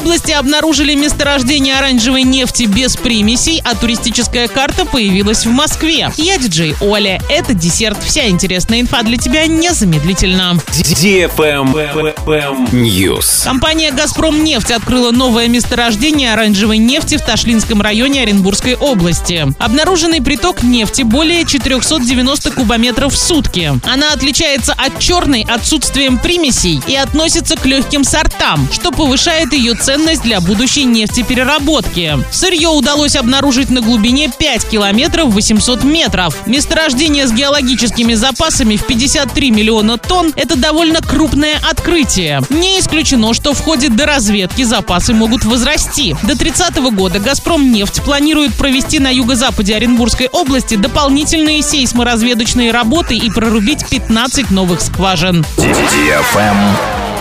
области обнаружили месторождение оранжевой нефти без примесей, а туристическая карта появилась в Москве. Я диджей Оля. Это десерт. Вся интересная инфа для тебя незамедлительно. News. Компания «Газпром нефть» открыла новое месторождение оранжевой нефти в Ташлинском районе Оренбургской области. Обнаруженный приток нефти более 490 кубометров в сутки. Она отличается от черной отсутствием примесей и относится к легким сортам, что повышает ее ценность для будущей нефтепереработки. Сырье удалось обнаружить на глубине 5 километров 800 метров. Месторождение с геологическими запасами в 53 миллиона тонн – это довольно крупное открытие. Не исключено, что в ходе доразведки запасы могут возрасти. До 30 года «Газпром нефть» планирует провести на юго-западе Оренбургской области дополнительные сейсморазведочные работы и прорубить 15 новых скважин.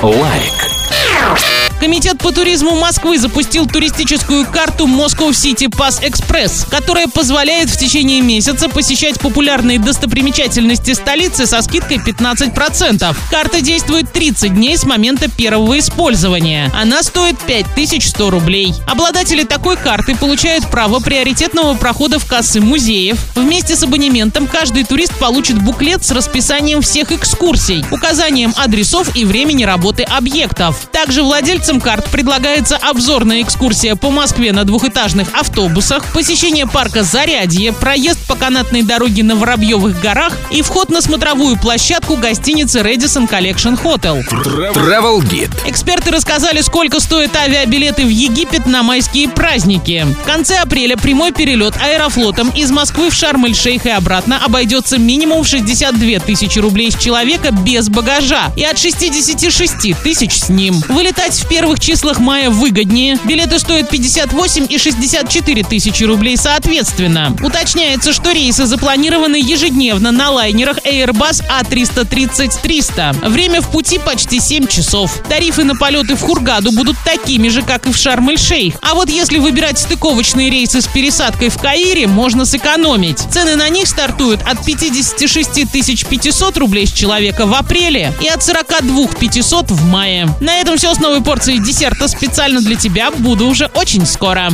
Лайк. Комитет по туризму Москвы запустил туристическую карту Moscow City Pass Express, которая позволяет в течение месяца посещать популярные достопримечательности столицы со скидкой 15%. Карта действует 30 дней с момента первого использования. Она стоит 5100 рублей. Обладатели такой карты получают право приоритетного прохода в кассы музеев. Вместе с абонементом каждый турист получит буклет с расписанием всех экскурсий, указанием адресов и времени работы объектов. Также владельцы Владельцам карт предлагается обзорная экскурсия по Москве на двухэтажных автобусах, посещение парка Зарядье, проезд по канатной дороге на Воробьевых горах и вход на смотровую площадку гостиницы Redison Collection Hotel. Travel Guide. Эксперты рассказали, сколько стоят авиабилеты в Египет на майские праздники. В конце апреля прямой перелет аэрофлотом из Москвы в Шарм-эль-Шейх и обратно обойдется минимум в 62 тысячи рублей с человека без багажа и от 66 тысяч с ним. Вылетать в первых числах мая выгоднее. Билеты стоят 58 и 64 тысячи рублей соответственно. Уточняется, что рейсы запланированы ежедневно на лайнерах Airbus A330-300. Время в пути почти 7 часов. Тарифы на полеты в Хургаду будут такими же, как и в Шарм-эль-Шейх. А вот если выбирать стыковочные рейсы с пересадкой в Каире, можно сэкономить. Цены на них стартуют от 56 500 рублей с человека в апреле и от 42 500 в мае. На этом все с новой порцией десерта специально для тебя. Буду уже очень скоро.